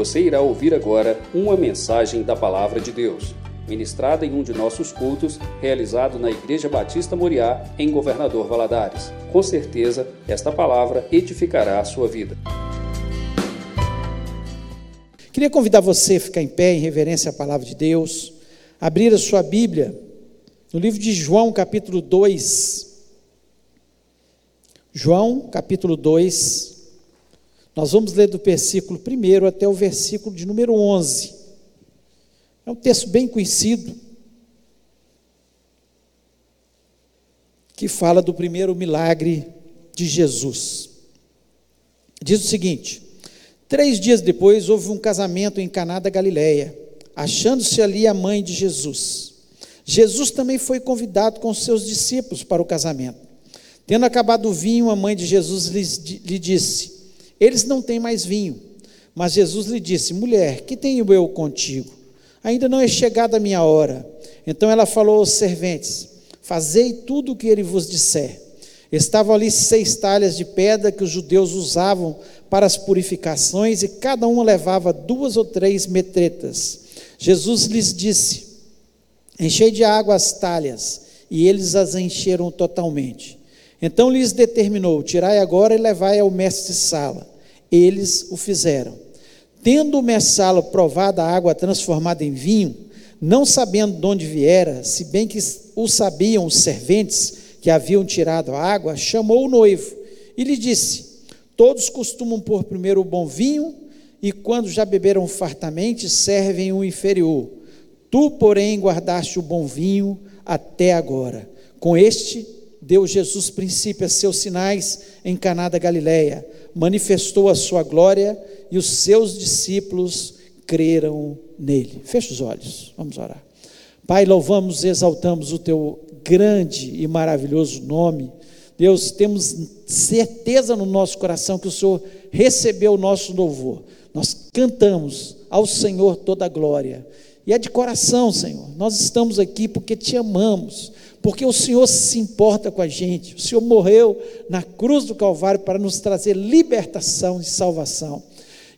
Você irá ouvir agora uma mensagem da Palavra de Deus, ministrada em um de nossos cultos, realizado na Igreja Batista Moriá, em Governador Valadares. Com certeza, esta palavra edificará a sua vida. Queria convidar você a ficar em pé em reverência à palavra de Deus, abrir a sua Bíblia no livro de João, capítulo 2. João, capítulo 2. Nós vamos ler do versículo 1 até o versículo de número 11. É um texto bem conhecido, que fala do primeiro milagre de Jesus. Diz o seguinte: Três dias depois houve um casamento em Caná da Galileia, achando-se ali a mãe de Jesus. Jesus também foi convidado com seus discípulos para o casamento. Tendo acabado o vinho, a mãe de Jesus lhe disse: Eles não têm mais vinho. Mas Jesus lhe disse: Mulher, que tenho eu contigo? Ainda não é chegada a minha hora. Então ela falou aos serventes: Fazei tudo o que ele vos disser. Estavam ali seis talhas de pedra que os judeus usavam para as purificações, e cada uma levava duas ou três metretas. Jesus lhes disse: Enchei de água as talhas, e eles as encheram totalmente. Então lhes determinou: Tirai agora e levai ao mestre-sala. Eles o fizeram. Tendo o mestre-sala provado a água transformada em vinho, não sabendo de onde viera, se bem que o sabiam os serventes que haviam tirado a água, chamou o noivo e lhe disse: Todos costumam pôr primeiro o bom vinho, e quando já beberam fartamente, servem o inferior. Tu, porém, guardaste o bom vinho até agora. Com este deu Jesus princípio a seus sinais em Caná da Galileia, manifestou a sua glória e os seus discípulos creram nele. Feche os olhos, vamos orar. Pai, louvamos e exaltamos o teu grande e maravilhoso nome. Deus, temos certeza no nosso coração que o Senhor recebeu o nosso louvor. Nós cantamos ao Senhor toda a glória. E é de coração, Senhor. Nós estamos aqui porque te amamos, porque o Senhor se importa com a gente. O Senhor morreu na cruz do Calvário para nos trazer libertação e salvação.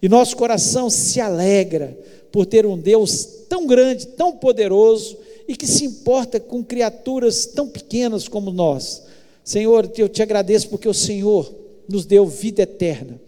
E nosso coração se alegra por ter um Deus tão grande, tão poderoso e que se importa com criaturas tão pequenas como nós. Senhor, eu te agradeço porque o Senhor nos deu vida eterna.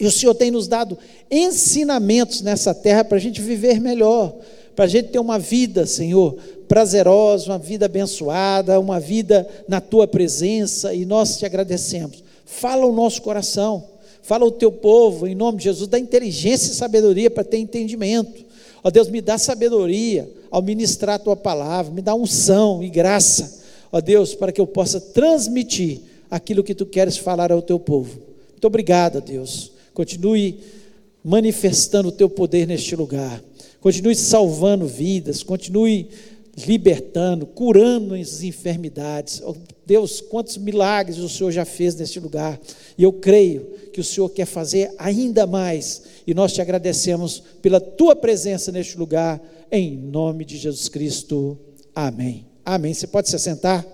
E o Senhor tem nos dado ensinamentos nessa terra para a gente viver melhor, para a gente ter uma vida, Senhor, prazerosa, uma vida abençoada, uma vida na tua presença, e nós te agradecemos. Fala o nosso coração, fala o teu povo, em nome de Jesus, dá inteligência e sabedoria para ter entendimento. Ó Deus, me dá sabedoria ao ministrar a tua palavra, me dá unção e graça, ó Deus, para que eu possa transmitir aquilo que tu queres falar ao teu povo. Muito obrigado, Deus. Continue manifestando o teu poder neste lugar. Continue salvando vidas, continue libertando, curando as enfermidades. Oh, Deus, quantos milagres o Senhor já fez neste lugar. E eu creio que o Senhor quer fazer ainda mais. E nós te agradecemos pela tua presença neste lugar, em nome de Jesus Cristo. Amém. Amém. Você pode se assentar?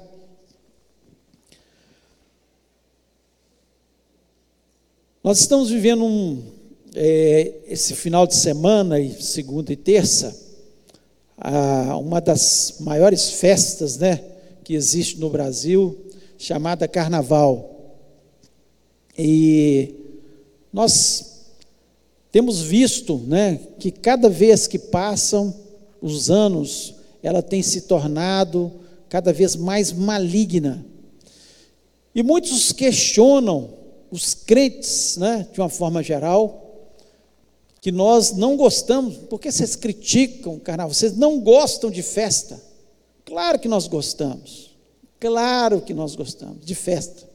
Nós estamos vivendo um, é, esse final de semana, segunda e terça, a, uma das maiores festas né, que existe no Brasil, chamada Carnaval. E nós temos visto né, que cada vez que passam os anos, ela tem se tornado cada vez mais maligna. E muitos questionam os crentes, né, de uma forma geral, que nós não gostamos, porque vocês criticam o carnaval, vocês não gostam de festa. Claro que nós gostamos, claro que nós gostamos de festa.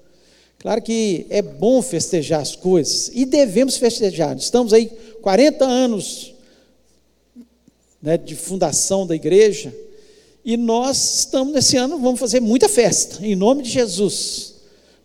Claro que é bom festejar as coisas e devemos festejar. Estamos aí 40 anos né, de fundação da igreja e nós estamos nesse ano, vamos fazer muita festa, em nome de Jesus.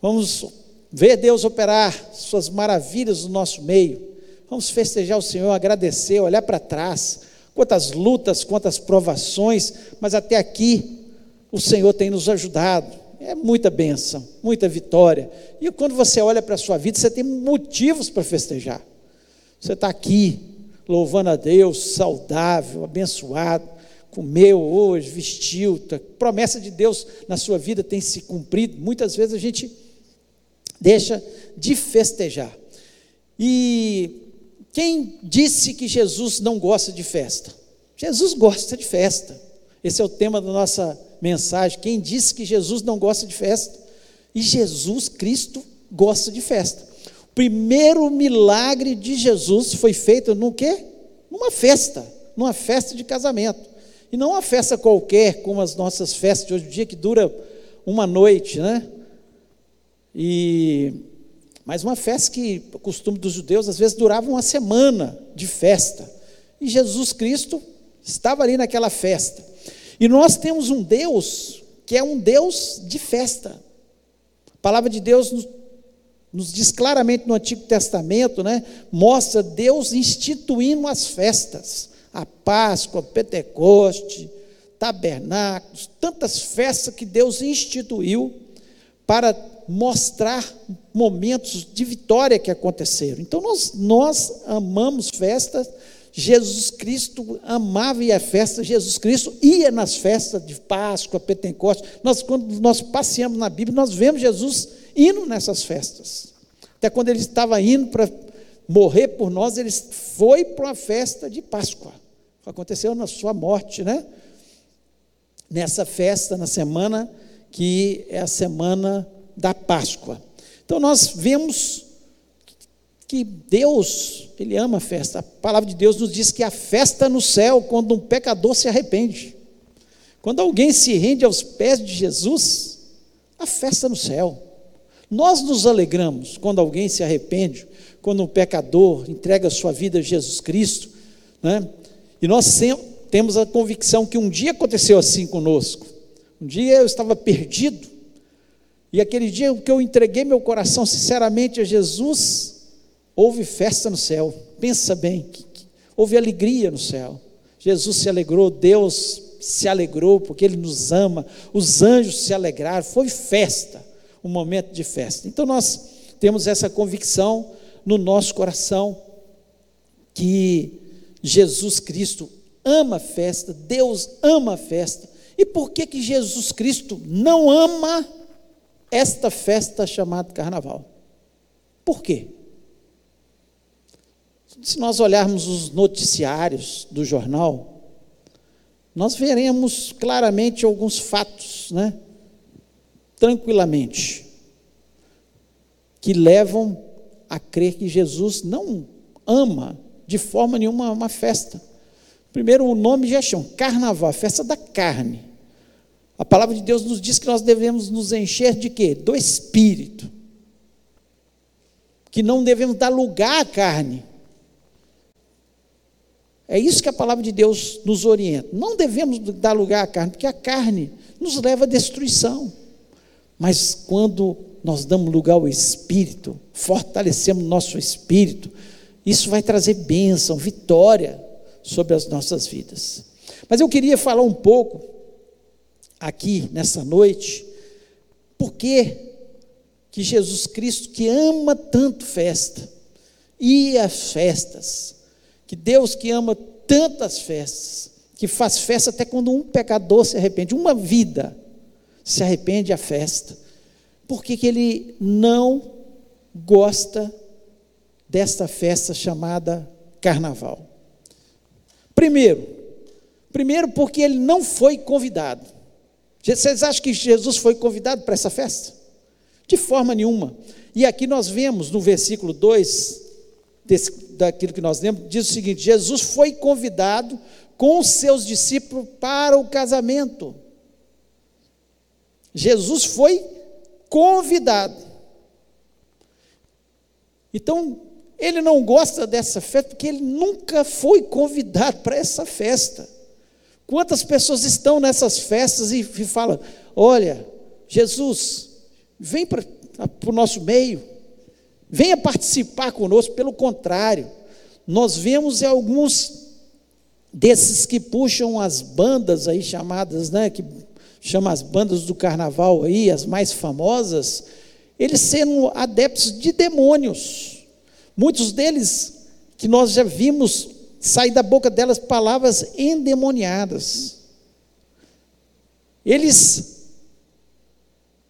Vamos ver Deus operar suas maravilhas no nosso meio. Vamos festejar o Senhor, agradecer, olhar para trás. Quantas lutas, quantas provações, mas até aqui o Senhor tem nos ajudado. É muita bênção, muita vitória. E quando você olha para a sua vida, você tem motivos para festejar. Você está aqui, louvando a Deus, saudável, abençoado, comeu hoje, vestiu, a promessa de Deus na sua vida tem se cumprido. Muitas vezes a gente deixa de festejar. E quem disse que Jesus não gosta de festa? Jesus gosta de festa. Esse é o tema da nossa mensagem. Quem disse que Jesus não gosta de festa? E Jesus Cristo gosta de festa. O primeiro milagre de Jesus foi feito no quê? Numa festa, numa festa de casamento. E não uma festa qualquer, como as nossas festas de hoje em dia, que dura uma noite, né? E mas uma festa que, o costume dos judeus, às vezes durava uma semana de festa. E Jesus Cristo estava ali naquela festa. E nós temos um Deus que é um Deus de festa. A palavra de Deus nos, nos diz claramente no Antigo Testamento, né? Mostra Deus instituindo as festas, a Páscoa, Pentecoste, tabernáculos, tantas festas que Deus instituiu para mostrar momentos de vitória que aconteceram. Então nós, nós amamos festas, Jesus Cristo amava ir à festa, Jesus Cristo ia nas festas de Páscoa, Pentecostes. Nós, quando nós passeamos na Bíblia, nós vemos Jesus indo nessas festas. Até quando ele estava indo para morrer por nós, ele foi para uma festa de Páscoa. Aconteceu na sua morte, né? Nessa festa, na semana que é a semana da Páscoa. Então nós vemos que Deus, Ele ama a festa. A palavra de Deus nos diz que a festa no céu quando um pecador se arrepende. Quando alguém se rende aos pés de Jesus, a festa no céu. Nós nos alegramos quando alguém se arrepende, quando um pecador entrega sua vida a Jesus Cristo, né? E nós temos a convicção que um dia aconteceu assim conosco. Um dia eu estava perdido, e aquele dia que eu entreguei meu coração sinceramente a Jesus, houve festa no céu. Pensa bem, houve alegria no céu. Jesus se alegrou, Deus se alegrou porque Ele nos ama, os anjos se alegraram, foi festa, um momento de festa. Então nós temos essa convicção no nosso coração que Jesus Cristo ama a festa, Deus ama a festa. E por que que Jesus Cristo não ama esta festa chamada carnaval. Por quê? Se nós olharmos os noticiários do jornal, nós veremos claramente alguns fatos, né? Tranquilamente, que levam a crer que Jesus não ama de forma nenhuma uma festa. Primeiro, o nome já chama carnaval, festa da carne. A palavra de Deus nos diz que nós devemos nos encher de quê? Do espírito. Que não devemos dar lugar à carne. É isso que a palavra de Deus nos orienta. Não devemos dar lugar à carne, porque a carne nos leva à destruição. Mas quando nós damos lugar ao espírito, fortalecemos nosso espírito, isso vai trazer bênção, vitória sobre as nossas vidas. Mas eu queria falar um pouco aqui nessa noite, por que que Jesus Cristo, que ama tanto festa, e as festas, que Deus que ama tantas festas, que faz festa até quando um pecador se arrepende, uma vida se arrepende a festa, por que, que ele não gosta desta festa chamada carnaval? Primeiro, primeiro porque ele não foi convidado. Vocês acham que Jesus foi convidado para essa festa? De forma nenhuma. E aqui nós vemos no versículo 2, desse, daquilo que nós lemos, diz o seguinte: Jesus foi convidado com os seus discípulos para o casamento. Jesus foi convidado. Então, ele não gosta dessa festa porque ele nunca foi convidado para essa festa. Quantas pessoas estão nessas festas e, falam: Olha, Jesus, vem para o nosso meio, venha participar conosco. Pelo contrário, nós vemos alguns desses que puxam as bandas aí chamadas, né, que chama as bandas do carnaval aí, as mais famosas, eles sendo adeptos de demônios. Muitos deles que nós já vimos saem da boca delas palavras endemoniadas. Eles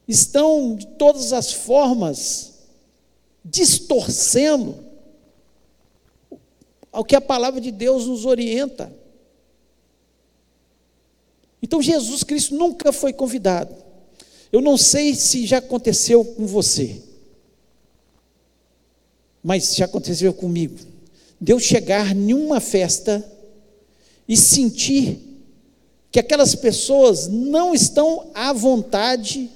estão de todas as formas distorcendo ao que a palavra de Deus nos orienta. Então Jesus Cristo nunca foi convidado. Eu não sei se já aconteceu com você, mas já aconteceu comigo. Deus chegar em uma festa e sentir que aquelas pessoas não estão à vontade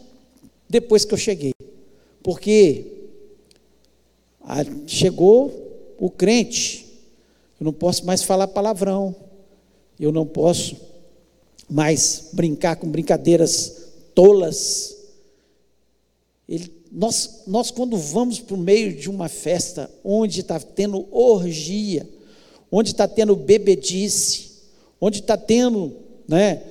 depois que eu cheguei. Porque chegou o crente, eu não posso mais falar palavrão, eu não posso mais brincar com brincadeiras tolas. Ele, nós, nós, quando vamos para o meio de uma festa onde está tendo orgia, onde está tendo bebedice, onde está tendo né,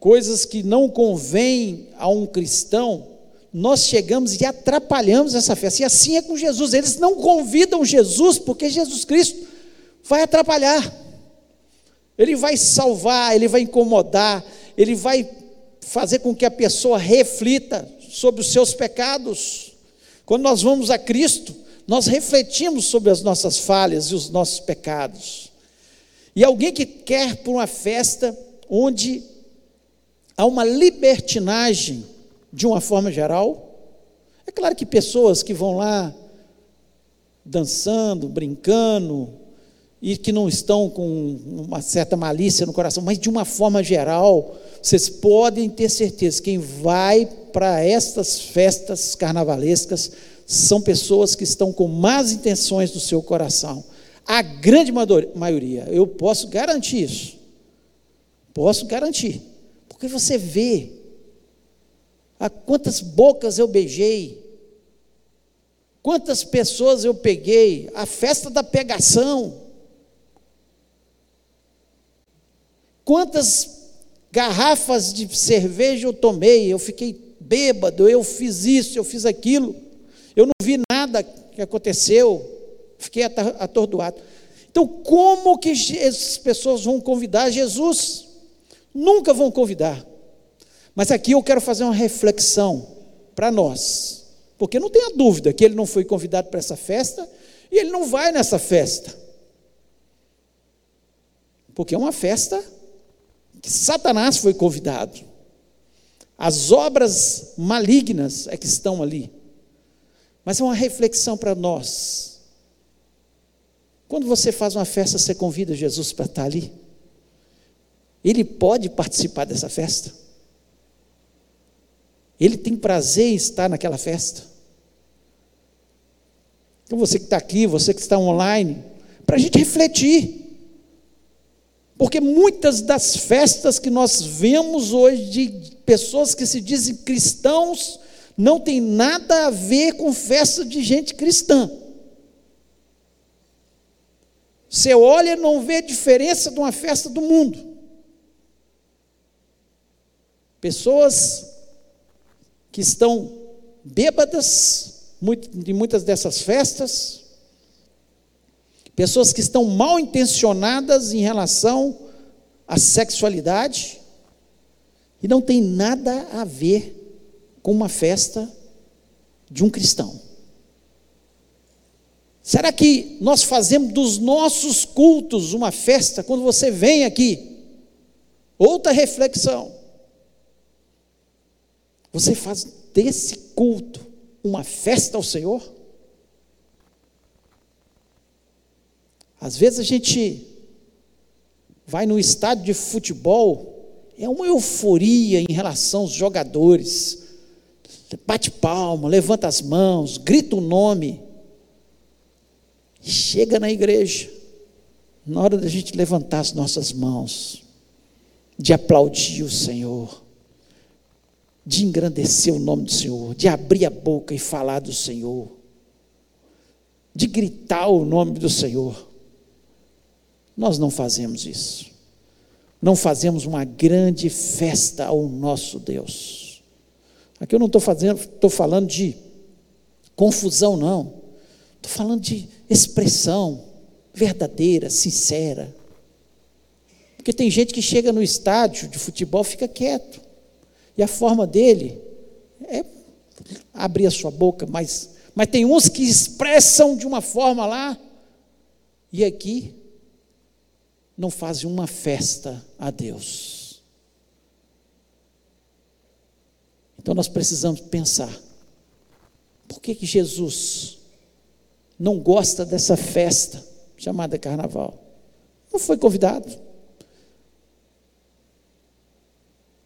coisas que não convêm a um cristão, nós chegamos e atrapalhamos essa festa. E assim é com Jesus. Eles não convidam Jesus porque Jesus Cristo vai atrapalhar. Ele vai salvar, ele vai incomodar, ele vai fazer com que a pessoa reflita sobre os seus pecados. Quando nós vamos a Cristo, nós refletimos sobre as nossas falhas e os nossos pecados. E alguém que quer para uma festa onde há uma libertinagem de uma forma geral, é claro que pessoas que vão lá dançando, brincando, e que não estão com uma certa malícia no coração, mas de uma forma geral, vocês podem ter certeza, quem vai para estas festas carnavalescas são pessoas que estão com más intenções no seu coração. A grande maioria, eu posso garantir isso. Posso garantir. Porque você vê a quantas bocas eu beijei, quantas pessoas eu peguei, a festa da pegação. Quantas garrafas de cerveja eu tomei, eu fiquei bêbado, eu fiz isso, eu fiz aquilo, eu não vi nada que aconteceu, fiquei atordoado. Então, como que essas pessoas vão convidar Jesus? Nunca vão convidar. Mas aqui eu quero fazer uma reflexão para nós, porque não tenha dúvida que ele não foi convidado para essa festa e ele não vai nessa festa, porque é uma festa que Satanás foi convidado. As obras malignas é que estão ali. Mas é uma reflexão para nós. Quando você faz uma festa, você convida Jesus para estar ali? Ele pode participar dessa festa? Ele tem prazer em estar naquela festa? Então você que está aqui, você que está online, para a gente refletir. Porque muitas das festas que nós vemos hoje de pessoas que se dizem cristãos não tem nada a ver com festa de gente cristã. Você olha e não vê diferença de uma festa do mundo. Pessoas que estão bêbadas de muitas dessas festas, pessoas que estão mal intencionadas em relação à sexualidade e não tem nada a ver com uma festa de um cristão. Será que nós fazemos dos nossos cultos uma festa quando você vem aqui? Outra reflexão. Você faz desse culto uma festa ao Senhor? Às vezes a gente vai no estádio de futebol, é uma euforia em relação aos jogadores. Bate palma, levanta as mãos, grita o nome. Chega na igreja, na hora da gente levantar as nossas mãos, de aplaudir o Senhor, de engrandecer o nome do Senhor, de abrir a boca e falar do Senhor, de gritar o nome do Senhor. Nós não fazemos isso. Não fazemos uma grande festa ao nosso Deus. Aqui eu não estou falando de confusão, não. Estou falando de expressão verdadeira, sincera. Porque tem gente que chega no estádio de futebol fica quieto. E a forma dele é abrir a sua boca, mas, mas tem uns que expressam de uma forma lá, e aqui não fazem uma festa a Deus. Então nós precisamos pensar: por que, que Jesus não gosta dessa festa chamada carnaval? Não foi convidado.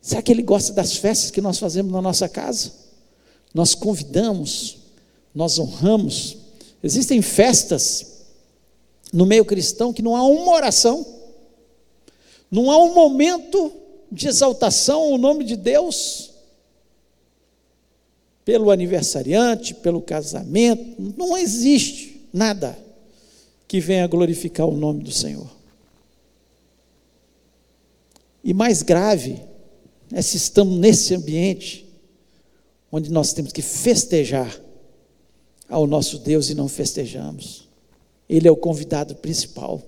Será que ele gosta das festas que nós fazemos na nossa casa? Nós convidamos, nós honramos. Existem festas no meio cristão que não há uma oração, não há um momento de exaltação ao nome de Deus, pelo aniversariante, pelo casamento, não existe nada que venha glorificar o nome do Senhor. E mais grave é se estamos nesse ambiente onde nós temos que festejar ao nosso Deus e não festejamos. Ele é o convidado principal.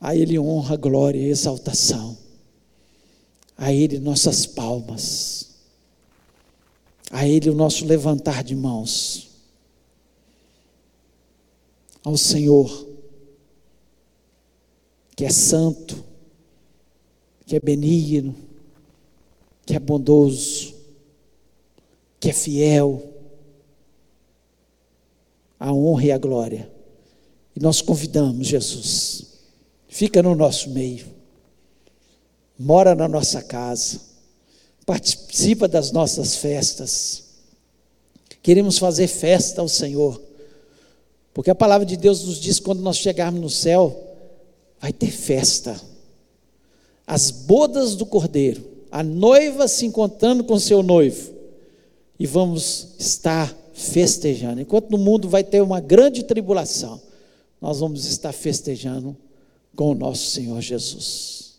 A Ele honra, glória e exaltação. A Ele nossas palmas a Ele o nosso levantar de mãos. Ao Senhor, que é santo, que é benigno, que é bondoso, que é fiel, a honra e a glória. E nós convidamos Jesus, fica no nosso meio, mora na nossa casa participa das nossas festas. Queremos fazer festa ao Senhor, porque a palavra de Deus nos diz: quando nós chegarmos no céu, vai ter festa. As bodas do cordeiro, a noiva se encontrando com seu noivo, e vamos estar festejando. Enquanto no mundo vai ter uma grande tribulação, nós vamos estar festejando com o nosso Senhor Jesus.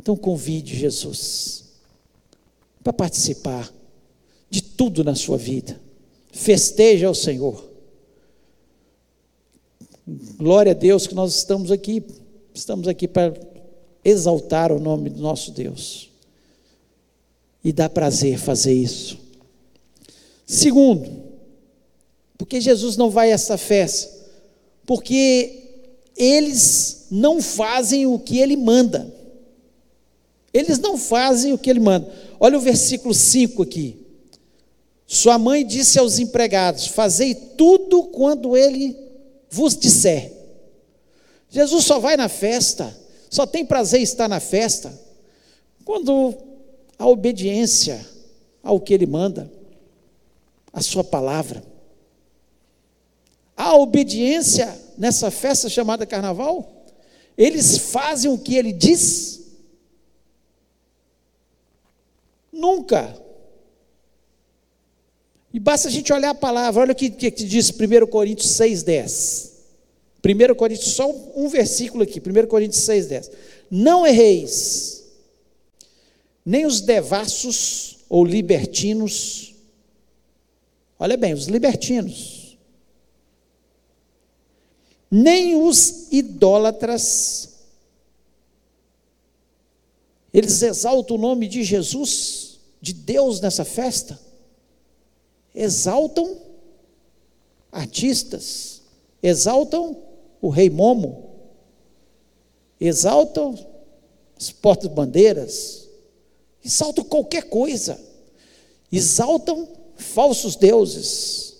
Então convide Jesus para participar de tudo na sua vida. Festeja ao Senhor. Glória a Deus que nós estamos aqui, estamos aqui para exaltar o nome do nosso Deus. E dá prazer fazer isso. Segundo, porque Jesus não vai a essa festa? Porque eles não fazem o que ele manda. Eles não fazem o que ele manda. Olha o versículo 5 aqui. Sua mãe disse aos empregados: Fazei tudo quando ele vos disser. Jesus só vai na festa, só tem prazer estar na festa, quando a obediência ao que ele manda, a sua palavra. A obediência nessa festa chamada carnaval, eles fazem o que ele diz Nunca. E basta a gente olhar a palavra, olha o que, que diz 1 Coríntios 6,10. 1 Coríntios, só um versículo aqui, 1 Coríntios 6,10. Não erreis, nem os devassos ou libertinos, olha bem, os libertinos, nem os idólatras, eles exaltam o nome de Jesus, de Deus nessa festa. Exaltam artistas, exaltam o rei Momo, exaltam as portas-bandeiras, exaltam qualquer coisa, exaltam falsos deuses.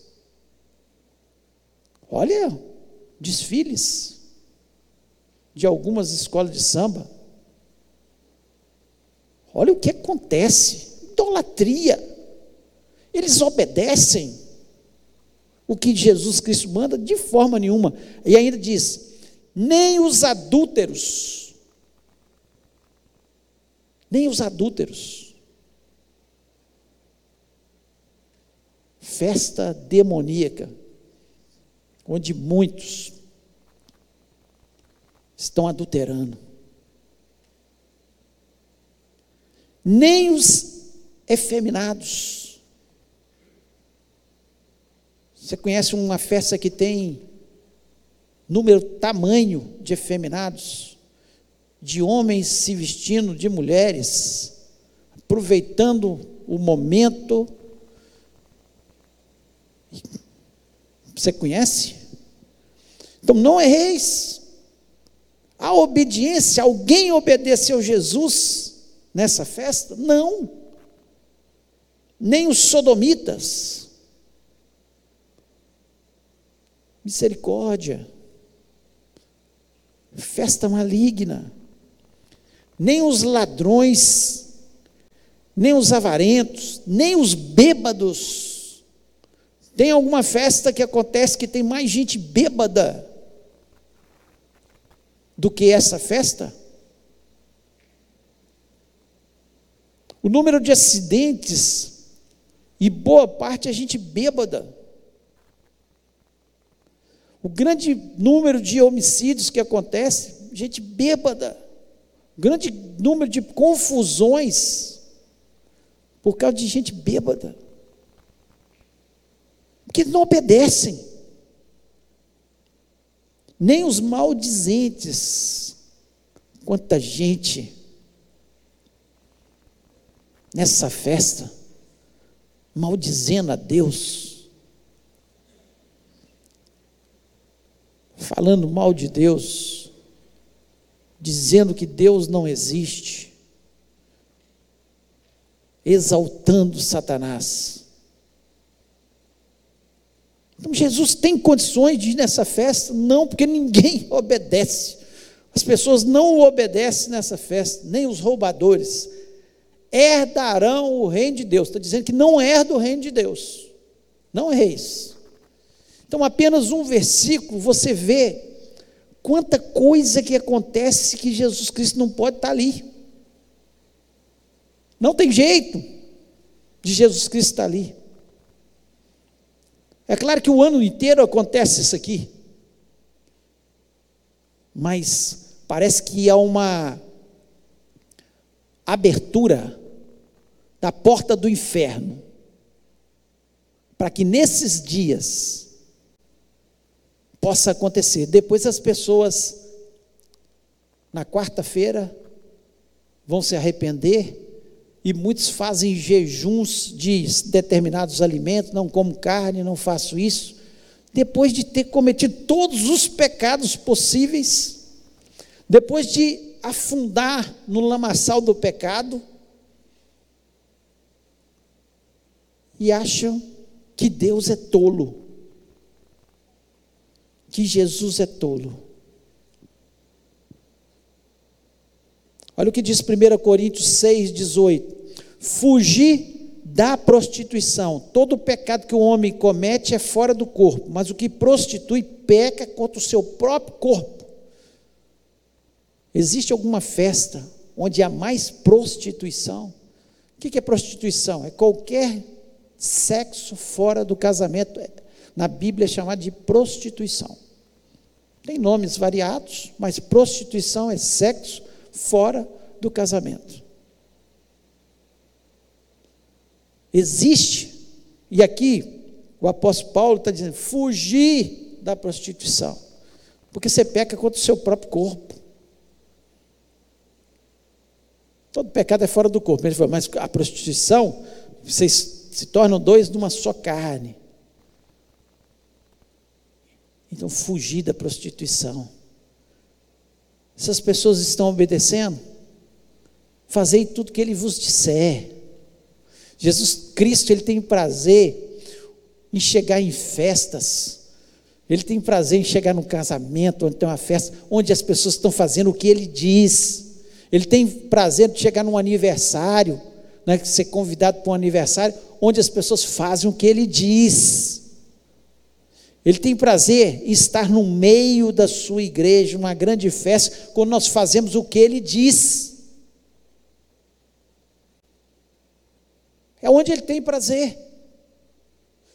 Olha, desfiles de algumas escolas de samba Olha o que acontece: idolatria. Eles obedecem o que Jesus Cristo manda de forma nenhuma. E ainda diz: nem os adúlteros, nem os adúlteros. Festa demoníaca, onde muitos estão adulterando. nem os efeminados. Você conhece uma festa que tem número tamanho de efeminados, de homens se vestindo de mulheres, aproveitando o momento. Você conhece? Então não erreis. A obediência, alguém obedeceu Jesus nessa festa? Não. Nem os sodomitas. Misericórdia. Festa maligna. Nem os ladrões, nem os avarentos, nem os bêbados. Tem alguma festa que acontece que tem mais gente bêbada do que essa festa? O número de acidentes, e boa parte a gente bêbada. O grande número de homicídios que acontece, gente bêbada. O grande número de confusões por causa de gente bêbada. Que não obedecem nem os maldizentes. Quanta gente nessa festa maldizendo a Deus, falando mal de Deus, dizendo que Deus não existe, exaltando Satanás. Então Jesus tem condições de ir nessa festa? Não, porque ninguém obedece. As pessoas não obedecem nessa festa, nem os roubadores. Herdarão o reino de Deus. Está dizendo que não herda o reino de Deus. Não reis. Então, apenas um versículo, você vê quanta coisa que acontece que Jesus Cristo não pode estar ali. Não tem jeito de Jesus Cristo estar ali. É claro que o ano inteiro acontece isso aqui, mas parece que há uma abertura da porta do inferno, para que nesses dias possa acontecer. Depois as pessoas, na quarta-feira, vão se arrepender e muitos fazem jejuns de determinados alimentos, não como carne, não faço isso, depois de ter cometido todos os pecados possíveis, depois de afundar no lamaçal do pecado, e acham que Deus é tolo, que Jesus é tolo. Olha o que diz 1 Coríntios 6, 18: Fugir da prostituição. Todo pecado que o homem comete é fora do corpo, mas o que prostitui peca contra o seu próprio corpo. Existe alguma festa onde há mais prostituição? O que é prostituição? É qualquer sexo fora do casamento. Na Bíblia é chamado de prostituição. Tem nomes variados, mas prostituição é sexo fora do casamento. Existe, e aqui o apóstolo Paulo está dizendo: fugir da prostituição, porque você peca contra o seu próprio corpo. Todo pecado é fora do corpo. Ele falou, mas a prostituição, vocês se tornam dois numa só carne. Então, fugir da prostituição. Essas pessoas estão obedecendo? Fazei tudo que ele vos disser. Jesus Cristo, ele tem prazer em chegar em festas. Ele tem prazer em chegar num casamento, onde tem uma festa, onde as pessoas estão fazendo o que ele diz. Ele tem prazer de chegar num aniversário, né, ser convidado para um aniversário, onde as pessoas fazem o que ele diz. Ele tem prazer em estar no meio da sua igreja, uma grande festa, quando nós fazemos o que ele diz. É onde ele tem prazer.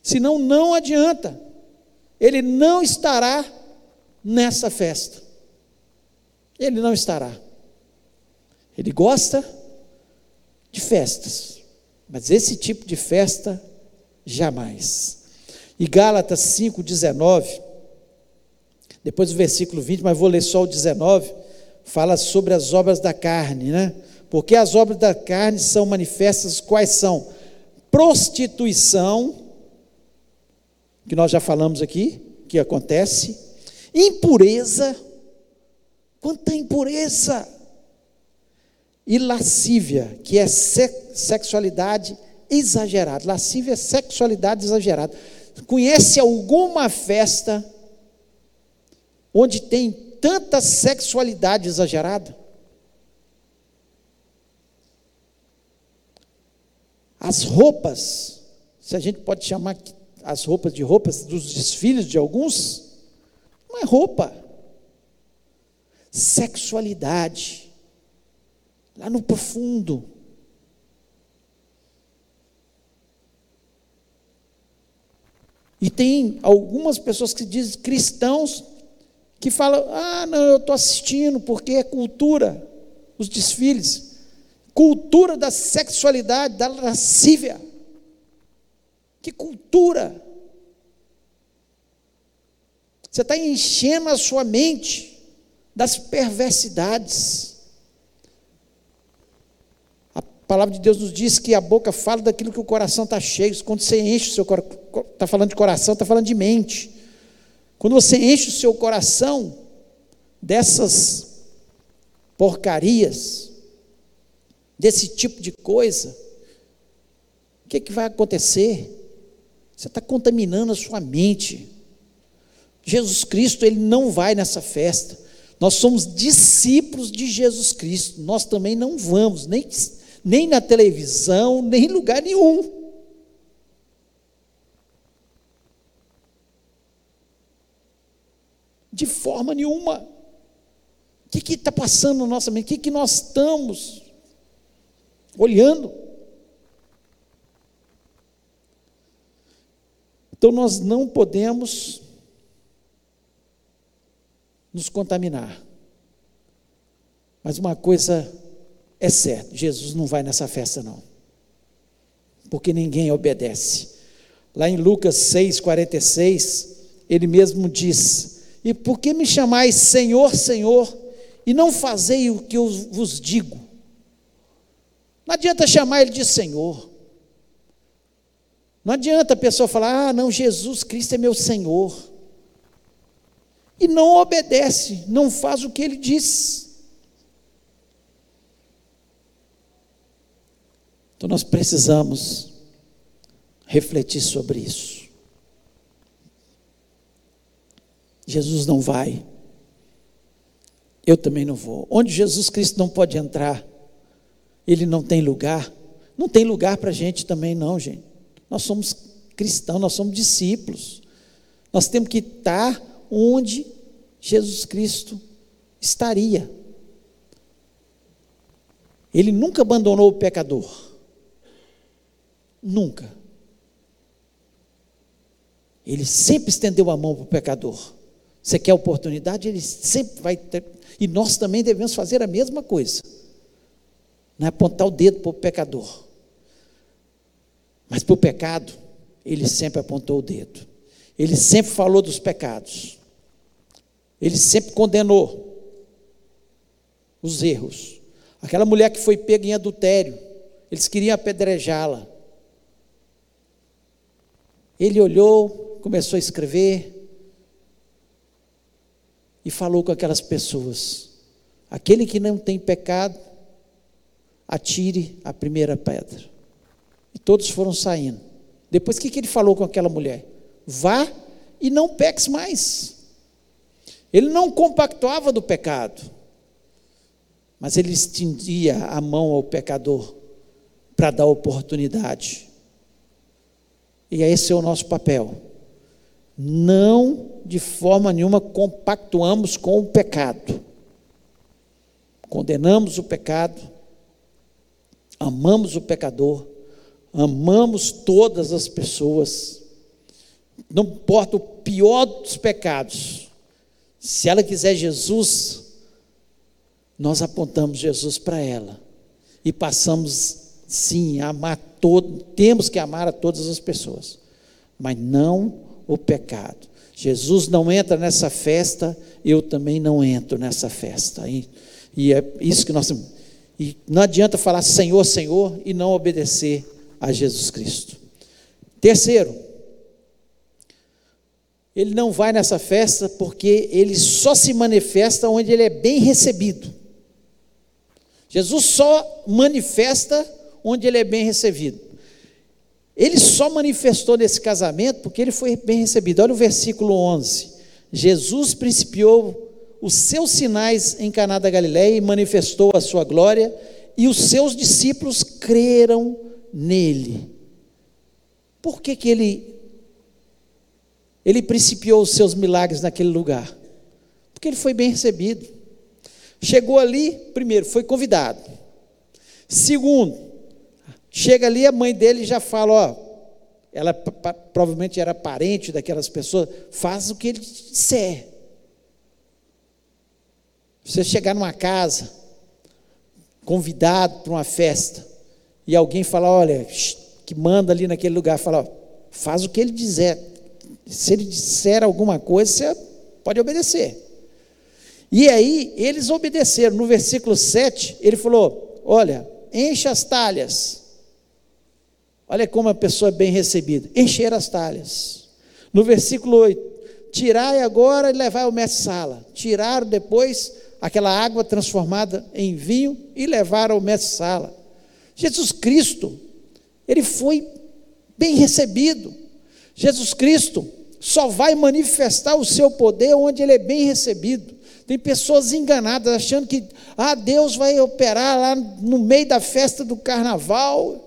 Senão, não adianta. Ele não estará nessa festa. Ele não estará. Ele gosta de festas, mas esse tipo de festa, jamais. E Gálatas 5,19, depois do versículo 20, mas vou ler só o 19, fala sobre as obras da carne, né? Porque as obras da carne são manifestas, quais são? Prostituição, que nós já falamos aqui, que acontece, impureza, quanta impureza, e lascívia, que é sexualidade exagerada. Lascívia é sexualidade exagerada. Conhece alguma festa onde tem tanta sexualidade exagerada? As roupas, se a gente pode chamar as roupas de roupas dos desfiles de alguns, não é roupa. Sexualidade, lá no profundo. E tem algumas pessoas que dizem cristãos que falam: ah, não, eu estou assistindo porque é cultura, os desfiles. Cultura da sexualidade, da lascívia. Que cultura! Você está enchendo a sua mente das perversidades. A palavra de Deus nos diz que a boca fala daquilo que o coração está cheio. Quando você enche o seu coração, está falando de coração, está falando de mente. Quando você enche o seu coração dessas porcarias, desse tipo de coisa, o que, é que vai acontecer? Você está contaminando a sua mente. Jesus Cristo, ele não vai nessa festa. Nós somos discípulos de Jesus Cristo. Nós também não vamos, nem, nem na televisão, nem em lugar nenhum. De forma nenhuma. O que está passando na nossa mente? O que, que nós estamos olhando? Então nós não podemos nos contaminar. Mas uma coisa é certa: Jesus não vai nessa festa, não. Porque ninguém obedece. Lá em Lucas 6,46, ele mesmo diz: e por que me chamais Senhor, Senhor, e não fazei o que eu vos digo? Não adianta chamar ele de Senhor. Não adianta a pessoa falar, ah, não, Jesus Cristo é meu Senhor. E não obedece, não faz o que ele diz. Então nós precisamos refletir sobre isso. Jesus não vai. Eu também não vou. Onde Jesus Cristo não pode entrar, ele não tem lugar. Não tem lugar para a gente também, não, gente. Nós somos cristãos, nós somos discípulos. Nós temos que estar onde Jesus Cristo estaria. Ele nunca abandonou o pecador. Nunca. Ele sempre estendeu a mão para o pecador. Você quer oportunidade, ele sempre vai ter. E nós também devemos fazer a mesma coisa. Não é apontar o dedo para o pecador. Mas para o pecado, ele sempre apontou o dedo. Ele sempre falou dos pecados. Ele sempre condenou os erros. Aquela mulher que foi pega em adultério, eles queriam apedrejá-la. Ele olhou, começou a escrever, e falou com aquelas pessoas: aquele que não tem pecado, atire a primeira pedra. E todos foram saindo. Depois, o que, ele falou com aquela mulher? Vá e não peques mais. Ele não compactuava do pecado, mas ele estendia a mão ao pecador para dar oportunidade. E esse é o nosso papel não de forma nenhuma compactuamos com o pecado. Condenamos o pecado, amamos o pecador, amamos todas as pessoas. Não importa o pior dos pecados, se ela quiser Jesus, nós apontamos Jesus para ela e passamos sim amar todo, temos que amar a todas as pessoas, mas não o pecado. Jesus não entra nessa festa, eu também não entro nessa festa. E, e é isso que nós e não adianta falar Senhor, Senhor e não obedecer a Jesus Cristo. Terceiro, ele não vai nessa festa porque ele só se manifesta onde ele é bem recebido. Jesus só manifesta onde ele é bem recebido. Ele só manifestou nesse casamento porque ele foi bem recebido. Olha o versículo 11. Jesus principiou os seus sinais em Caná da Galiléia e manifestou a sua glória, e os seus discípulos creram nele. Por que, que ele ele principiou os seus milagres naquele lugar? Porque ele foi bem recebido. Chegou ali, primeiro, foi convidado. Segundo, chega ali, a mãe dele já fala: Ó, ela provavelmente era parente daquelas pessoas, faz o que ele disser. Você chegar numa casa, convidado para uma festa, e alguém falar: Olha, que manda ali naquele lugar, fala: Faz o que ele dizer. Se ele disser alguma coisa, você pode obedecer. E aí, eles obedeceram. No versículo 7, ele falou: Olha, enche as talhas. Olha como a pessoa é bem recebida. Encher as talhas. No versículo 8, tirai agora e levai ao mestre sala. Tiraram depois aquela água transformada em vinho e levaram ao mestre sala. Jesus Cristo, ele foi bem recebido. Jesus Cristo só vai manifestar o seu poder onde ele é bem recebido. Tem pessoas enganadas, achando que ah, Deus vai operar lá no meio da festa do carnaval.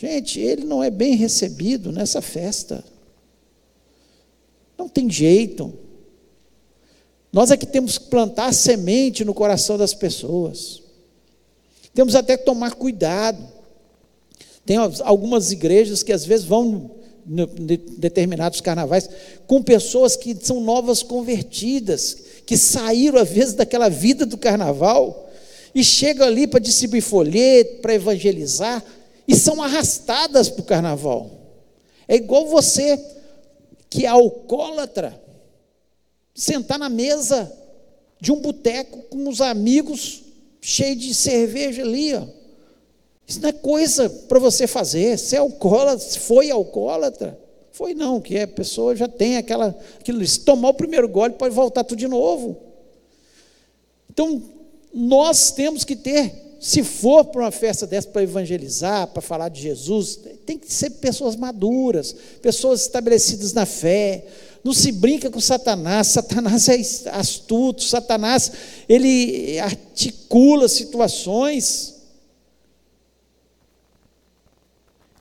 Gente, ele não é bem recebido nessa festa. Não tem jeito. Nós é que temos que plantar semente no coração das pessoas. Temos até que tomar cuidado. Tem algumas igrejas que às vezes vão em determinados carnavais com pessoas que são novas convertidas, que saíram às vezes daquela vida do carnaval e chegam ali para distribuir folheto, para evangelizar e são arrastadas para o carnaval. É igual você que é alcoólatra sentar na mesa de um boteco com os amigos, cheio de cerveja ali, ó. Isso não é coisa para você fazer. Se é alcoólatra, se foi alcoólatra, foi não, que a pessoa já tem aquela, aquilo, se tomar o primeiro gole, pode voltar tudo de novo. Então, nós temos que ter, se for para uma festa dessa para evangelizar, para falar de Jesus, tem que ser pessoas maduras, pessoas estabelecidas na fé, não se brinca com Satanás. Satanás é astuto. Satanás, ele articula situações.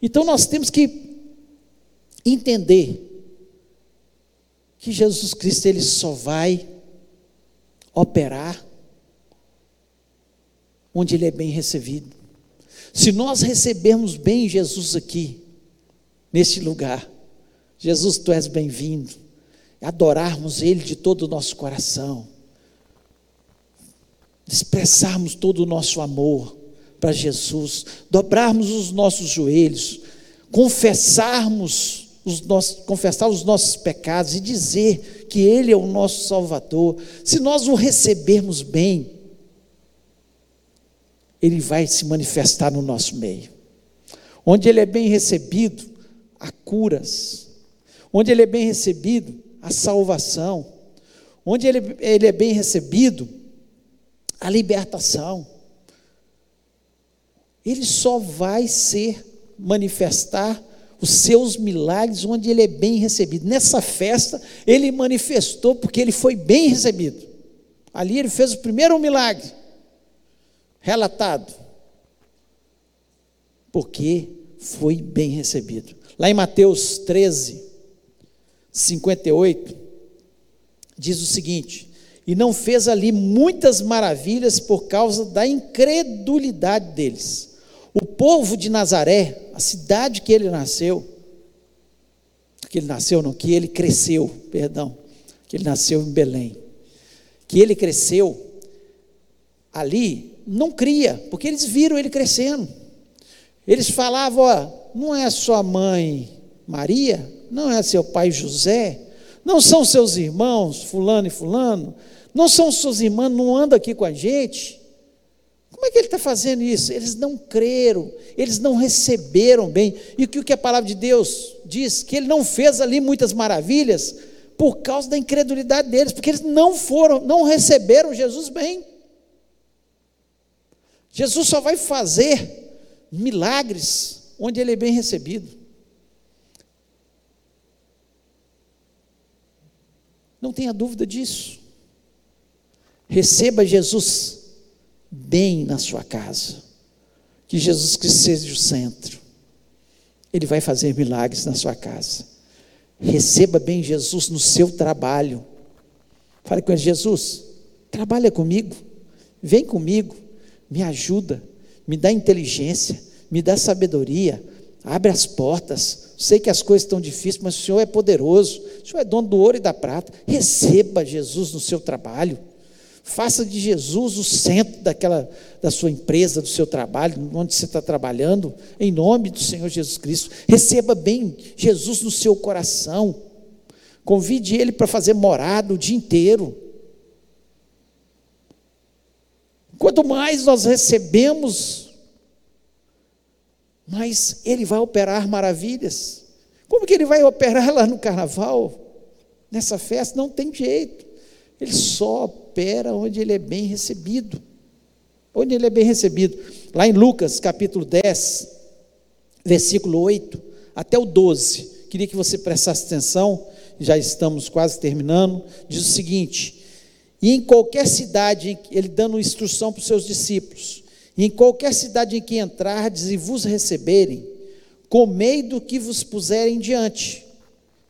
Então nós temos que entender que Jesus Cristo ele só vai operar onde ele é bem recebido. Se nós recebermos bem Jesus aqui, neste lugar, Jesus, tu és bem-vindo adorarmos Ele de todo o nosso coração, expressarmos todo o nosso amor para Jesus, dobrarmos os nossos joelhos, confessarmos os nossos, confessar os nossos pecados e dizer que Ele é o nosso Salvador. Se nós o recebermos bem, Ele vai se manifestar no nosso meio. Onde Ele é bem recebido, há curas. Onde Ele é bem recebido, a salvação. Onde ele, ele é bem recebido, a libertação. Ele só vai ser manifestar os seus milagres onde ele é bem recebido. Nessa festa, ele manifestou porque ele foi bem recebido. Ali ele fez o primeiro milagre relatado. Porque foi bem recebido. Lá em Mateus 13, 58, diz o seguinte: E não fez ali muitas maravilhas por causa da incredulidade deles. O povo de Nazaré, a cidade que ele nasceu, que ele nasceu, não, que ele cresceu, perdão, que ele nasceu em Belém, que ele cresceu ali, não cria, porque eles viram ele crescendo. Eles falavam, ó, não é sua mãe Maria? Não é seu pai José? Não são seus irmãos, fulano e fulano? Não são suas irmãs, não andam aqui com a gente? Como é que ele está fazendo isso? Eles não creram, eles não receberam bem. E o que a palavra de Deus diz? Que ele não fez ali muitas maravilhas por causa da incredulidade deles, porque eles não foram, não receberam Jesus bem. Jesus só vai fazer milagres onde ele é bem recebido. Não tenha dúvida disso. Receba Jesus bem na sua casa. Que Jesus Cristo seja o centro. Ele vai fazer milagres na sua casa. Receba bem Jesus no seu trabalho. Fale com ele, Jesus, trabalha comigo, vem comigo, me ajuda, me dá inteligência, me dá sabedoria, abre as portas. Sei que as coisas estão difíceis, mas o Senhor é poderoso, o Senhor é dono do ouro e da prata. Receba Jesus no seu trabalho. Faça de Jesus o centro daquela da sua empresa, do seu trabalho, onde você está trabalhando, em nome do Senhor Jesus Cristo. Receba bem Jesus no seu coração. Convide Ele para fazer morada o dia inteiro. Quanto mais nós recebemos, mais Ele vai operar maravilhas. Como que Ele vai operar lá no carnaval? Nessa festa? Não tem jeito. Ele só opera onde ele é bem recebido. Onde ele é bem recebido. Lá em Lucas, capítulo 10, versículo 8 até o 12. Queria que você prestasse atenção, já estamos quase terminando. Diz o seguinte: E em qualquer cidade, ele dando instrução para os seus discípulos, e em qualquer cidade em que entrardes e vos receberem, comei do que vos puserem diante,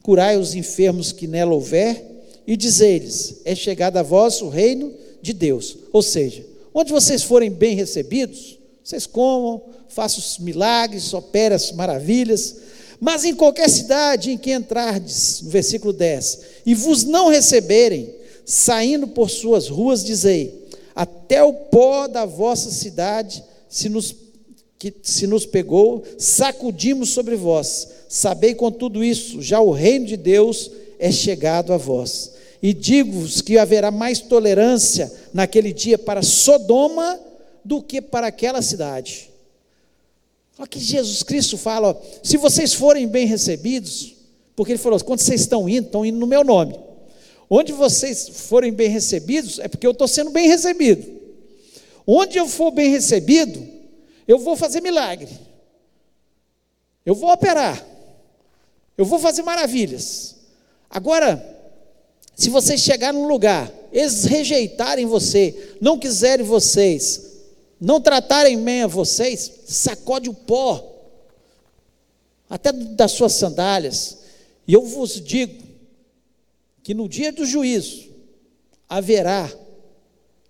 curai os enfermos que nela houver, e dizei-lhes: É chegado a vós o reino de Deus. Ou seja, onde vocês forem bem recebidos, vocês comam, façam os milagres, operem as maravilhas, mas em qualquer cidade em que entrardes, no versículo 10, e vos não receberem, saindo por suas ruas, dizei: Até o pó da vossa cidade se nos, que se nos pegou, sacudimos sobre vós. Sabei com tudo isso, já o reino de Deus é chegado a vós. E digo-vos que haverá mais tolerância naquele dia para Sodoma do que para aquela cidade. Olha que Jesus Cristo fala: ó, se vocês forem bem recebidos, porque Ele falou: quando vocês estão indo, estão indo no meu nome. Onde vocês forem bem recebidos, é porque eu estou sendo bem recebido. Onde eu for bem recebido, eu vou fazer milagre. Eu vou operar. Eu vou fazer maravilhas. Agora, se vocês chegarem num lugar, eles rejeitarem você, não quiserem vocês, não tratarem bem a vocês, sacode o pó, até das suas sandálias. E eu vos digo que no dia do juízo haverá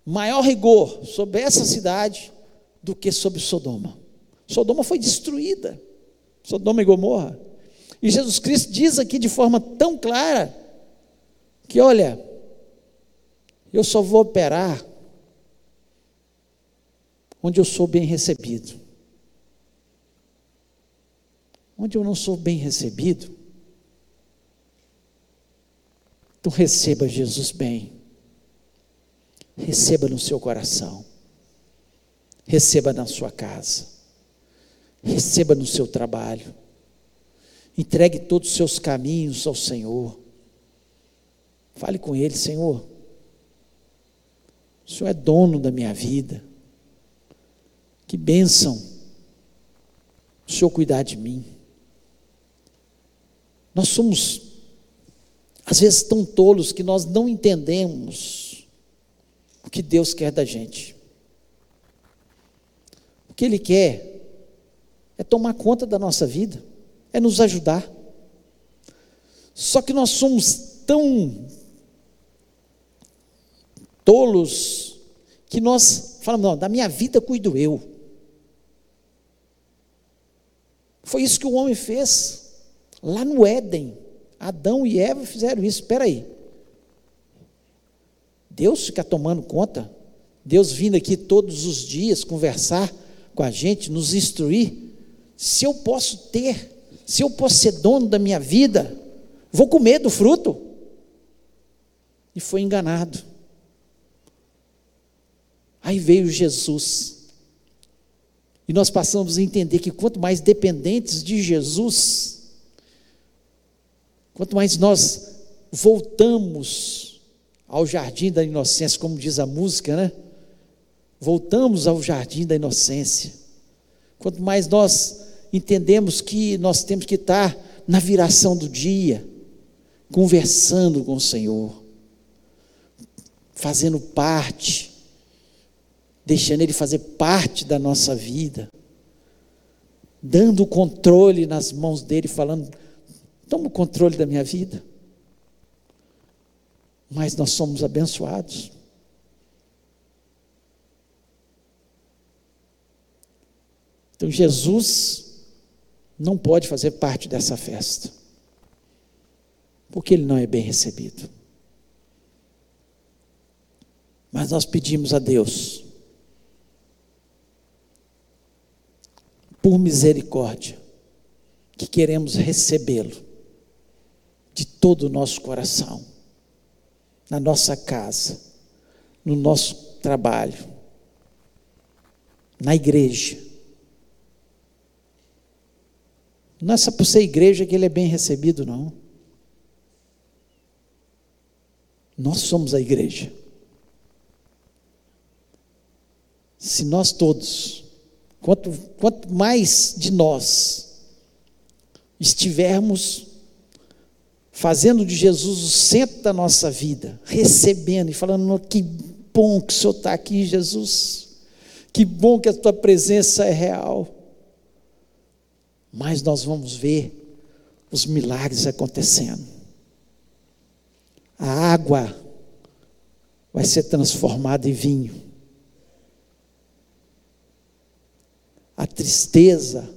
maior rigor sobre essa cidade do que sobre Sodoma. Sodoma foi destruída, Sodoma e Gomorra. E Jesus Cristo diz aqui de forma tão clara que olha, eu só vou operar onde eu sou bem recebido. Onde eu não sou bem recebido, então receba Jesus bem. Receba no seu coração. Receba na sua casa. Receba no seu trabalho. Entregue todos os seus caminhos ao Senhor. Fale com Ele, Senhor. O Senhor é dono da minha vida. Que bênção o Senhor cuidar de mim. Nós somos, às vezes, tão tolos que nós não entendemos o que Deus quer da gente. O que Ele quer é tomar conta da nossa vida, é nos ajudar. Só que nós somos tão tolos que nós falamos, não, da minha vida cuido eu. Foi isso que o homem fez lá no Éden. Adão e Eva fizeram isso. Espera aí. Deus fica tomando conta. Deus vindo aqui todos os dias conversar com a gente, nos instruir. Se eu posso ter Se eu posso ser dono da minha vida, vou comer do fruto. E foi enganado. Aí veio Jesus. E nós passamos a entender que quanto mais dependentes de Jesus, quanto mais nós voltamos ao jardim da inocência, como diz a música, né? Voltamos ao jardim da inocência. Quanto mais nós entendemos que nós temos que estar na viração do dia, conversando com o Senhor, fazendo parte, deixando Ele fazer parte da nossa vida, dando o controle nas mãos dele, falando: toma o controle da minha vida. Mas nós somos abençoados. Então Jesus não pode fazer parte dessa festa, porque ele não é bem recebido. Mas nós pedimos a Deus, por misericórdia, que queremos recebê-lo de todo o nosso coração, na nossa casa, no nosso trabalho, na igreja Não é só por ser igreja que ele é bem recebido, não. Nós somos a igreja. Se nós todos, quanto, quanto mais de nós estivermos fazendo de Jesus o centro da nossa vida, recebendo e falando: que bom que o Senhor está aqui, Jesus, que bom que a tua presença é real mais nós vamos ver os milagres acontecendo. A água vai ser transformada em vinho. A tristeza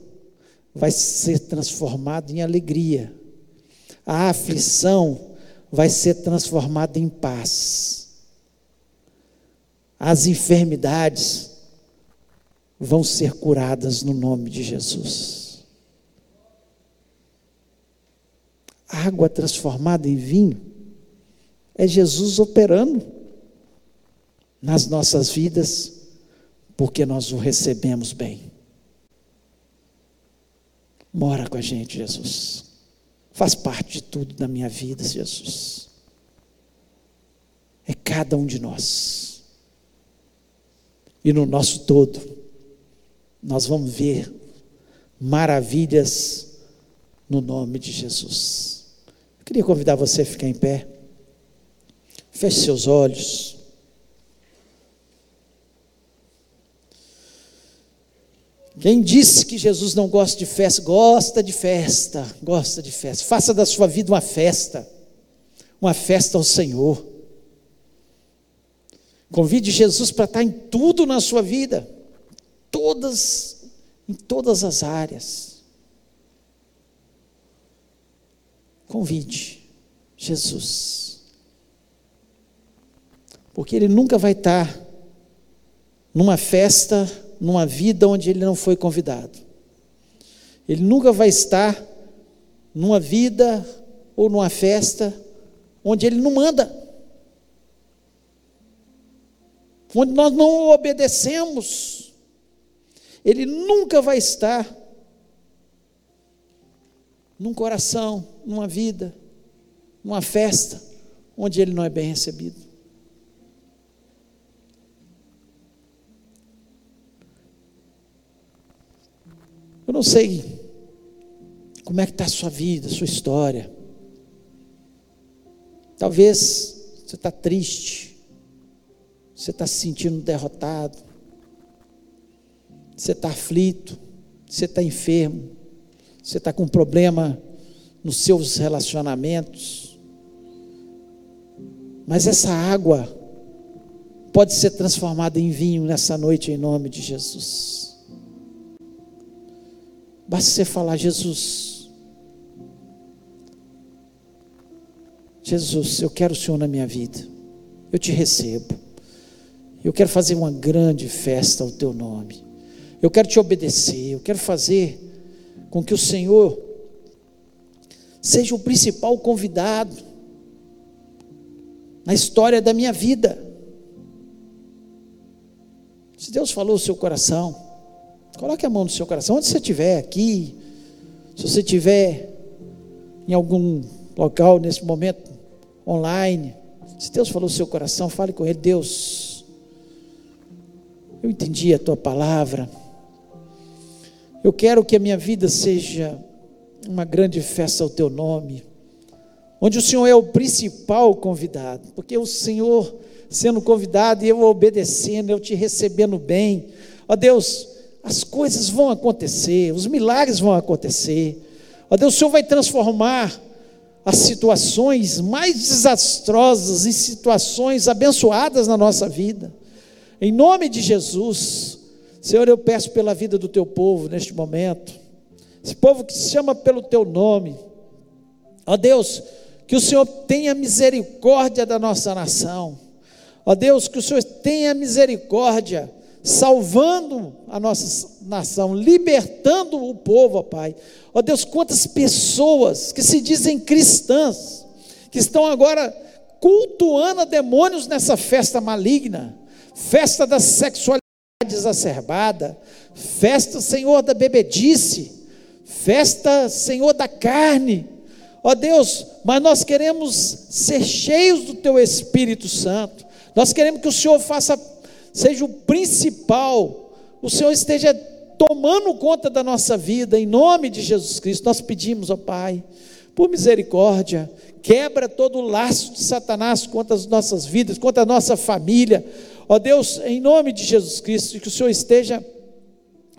vai ser transformada em alegria. A aflição vai ser transformada em paz. As enfermidades vão ser curadas no nome de Jesus. água transformada em vinho, é Jesus operando nas nossas vidas, porque nós o recebemos bem. Mora com a gente, Jesus. Faz parte de tudo da minha vida, Jesus. É cada um de nós. E no nosso todo, nós vamos ver maravilhas no nome de Jesus. Queria convidar você a ficar em pé. Feche seus olhos. Quem disse que Jesus não gosta de festa? Gosta de festa, gosta de festa. Faça da sua vida uma festa, uma festa ao Senhor. Convide Jesus para estar em tudo na sua vida, todas, em todas as áreas. Convide Jesus. Porque ele nunca vai estar numa festa, numa vida onde ele não foi convidado. Ele nunca vai estar numa vida ou numa festa onde ele não manda. Onde nós não obedecemos. Ele nunca vai estar num coração, numa vida, numa festa, onde ele não é bem recebido. Não sei como é que está a sua vida, a sua história. Talvez você está triste, você está se sentindo derrotado, você está aflito, você está enfermo, você está com problema nos seus relacionamentos. Mas essa água pode ser transformada em vinho nessa noite, em nome de Jesus. Basta você falar, Jesus. Jesus, eu quero o Senhor na minha vida. Eu te recebo. Eu quero fazer uma grande festa ao teu nome. Eu quero te obedecer. Eu quero fazer com que o Senhor seja o principal convidado na história da minha vida. Se Deus falou o seu coração, coloque a mão no seu coração, onde você estiver, aqui, se você estiver em algum local nesse momento, online, se Deus falou o seu coração, fale com Ele, Deus, eu entendi a tua palavra, eu quero que a minha vida seja uma grande festa ao teu nome, onde o Senhor é o principal convidado, porque o Senhor sendo convidado e eu obedecendo, eu te recebendo bem, ó Deus, as coisas vão acontecer, os milagres vão acontecer, ó Deus, o Senhor vai transformar as situações mais desastrosas em situações abençoadas na nossa vida, em nome de Jesus, Senhor, eu peço pela vida do teu povo neste momento, esse povo que se chama pelo teu nome. Ó Deus, que o Senhor tenha misericórdia da nossa nação. Ó Deus, que o Senhor tenha misericórdia, salvando a nossa nação, libertando o povo, ó Pai. Ó Deus, quantas pessoas que se dizem cristãs, que estão agora cultuando demônios nessa festa maligna, festa da sexualidade exacerbada, festa, Senhor, da bebedice, festa, Senhor, da carne. Ó Deus, mas nós queremos ser cheios do Teu Espírito Santo. Nós queremos que o Senhor faça, seja o principal, o Senhor esteja tomando conta da nossa vida, em nome de Jesus Cristo. Nós pedimos, ó Pai, por misericórdia, quebra todo o laço de Satanás contra as nossas vidas, contra a nossa família. Ó Deus, em nome de Jesus Cristo, que o Senhor esteja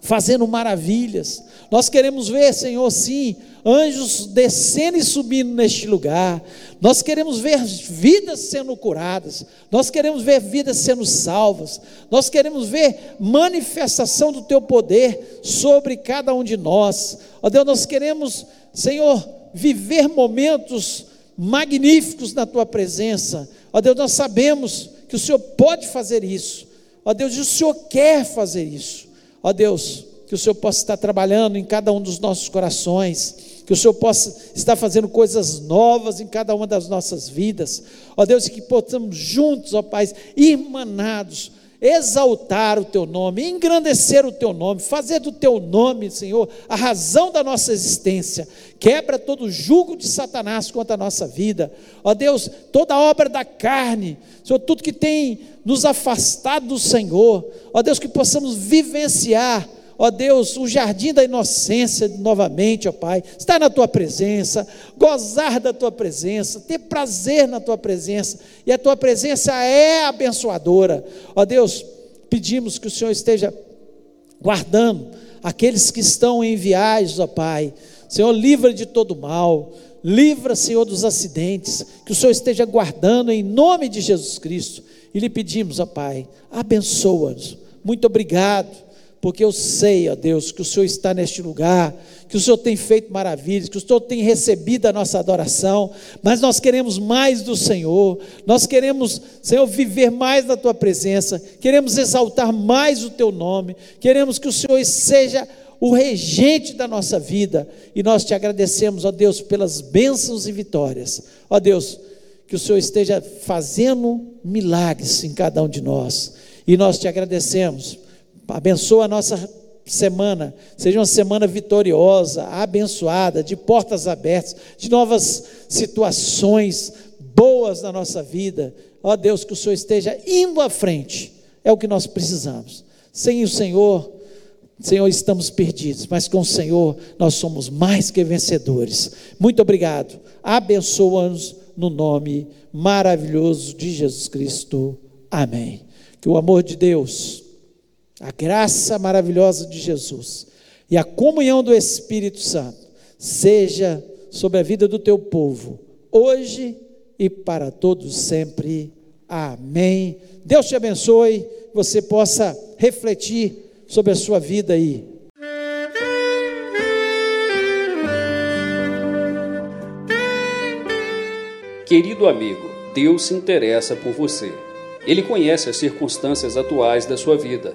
fazendo maravilhas. Nós queremos ver, Senhor, sim, anjos descendo e subindo neste lugar. Nós queremos ver vidas sendo curadas. Nós queremos ver vidas sendo salvas. Nós queremos ver manifestação do teu poder sobre cada um de nós. Ó Deus, nós queremos, Senhor, viver momentos magníficos na tua presença. Ó Deus, nós sabemos que o Senhor pode fazer isso. Ó Deus, e o Senhor quer fazer isso. Ó Deus, que o Senhor possa estar trabalhando em cada um dos nossos corações, que o Senhor possa estar fazendo coisas novas em cada uma das nossas vidas. Ó Deus, que possamos juntos, ó Pai, irmanados, exaltar o teu nome, engrandecer o teu nome, fazer do teu nome, Senhor, a razão da nossa existência. Quebra todo o jugo de Satanás contra a nossa vida. Ó Deus, toda obra da carne, Senhor, tudo que tem nos afastado do Senhor. Ó Deus, que possamos vivenciar ó Deus, o jardim da inocência novamente, ó Pai, estar na tua presença, gozar da tua presença, ter prazer na tua presença, e a tua presença é abençoadora, ó Deus, pedimos que o Senhor esteja guardando aqueles que estão em viagens, ó Pai, Senhor, livra de todo mal, livra, Senhor, dos acidentes, que o Senhor esteja guardando em nome de Jesus Cristo, e lhe pedimos, ó Pai, abençoa-nos, muito obrigado porque eu sei, ó Deus, que o Senhor está neste lugar, que o Senhor tem feito maravilhas, que o Senhor tem recebido a nossa adoração, mas nós queremos mais do Senhor, nós queremos, Senhor, viver mais na tua presença, queremos exaltar mais o teu nome, queremos que o Senhor seja o regente da nossa vida, e nós te agradecemos, ó Deus, pelas bênçãos e vitórias, ó Deus, que o Senhor esteja fazendo milagres em cada um de nós, e nós te agradecemos Abençoa a nossa semana, seja uma semana vitoriosa, abençoada, de portas abertas, de novas situações boas na nossa vida. Ó Deus, que o Senhor esteja indo à frente, é o que nós precisamos. Sem o Senhor, Senhor, estamos perdidos, mas com o Senhor nós somos mais que vencedores. Muito obrigado. Abençoa-nos no nome maravilhoso de Jesus Cristo. Amém. Que o amor de Deus a graça maravilhosa de Jesus e a comunhão do Espírito Santo seja sobre a vida do teu povo, hoje e para todos sempre. Amém. Deus te abençoe, você possa refletir sobre a sua vida aí. Querido amigo, Deus se interessa por você. Ele conhece as circunstâncias atuais da sua vida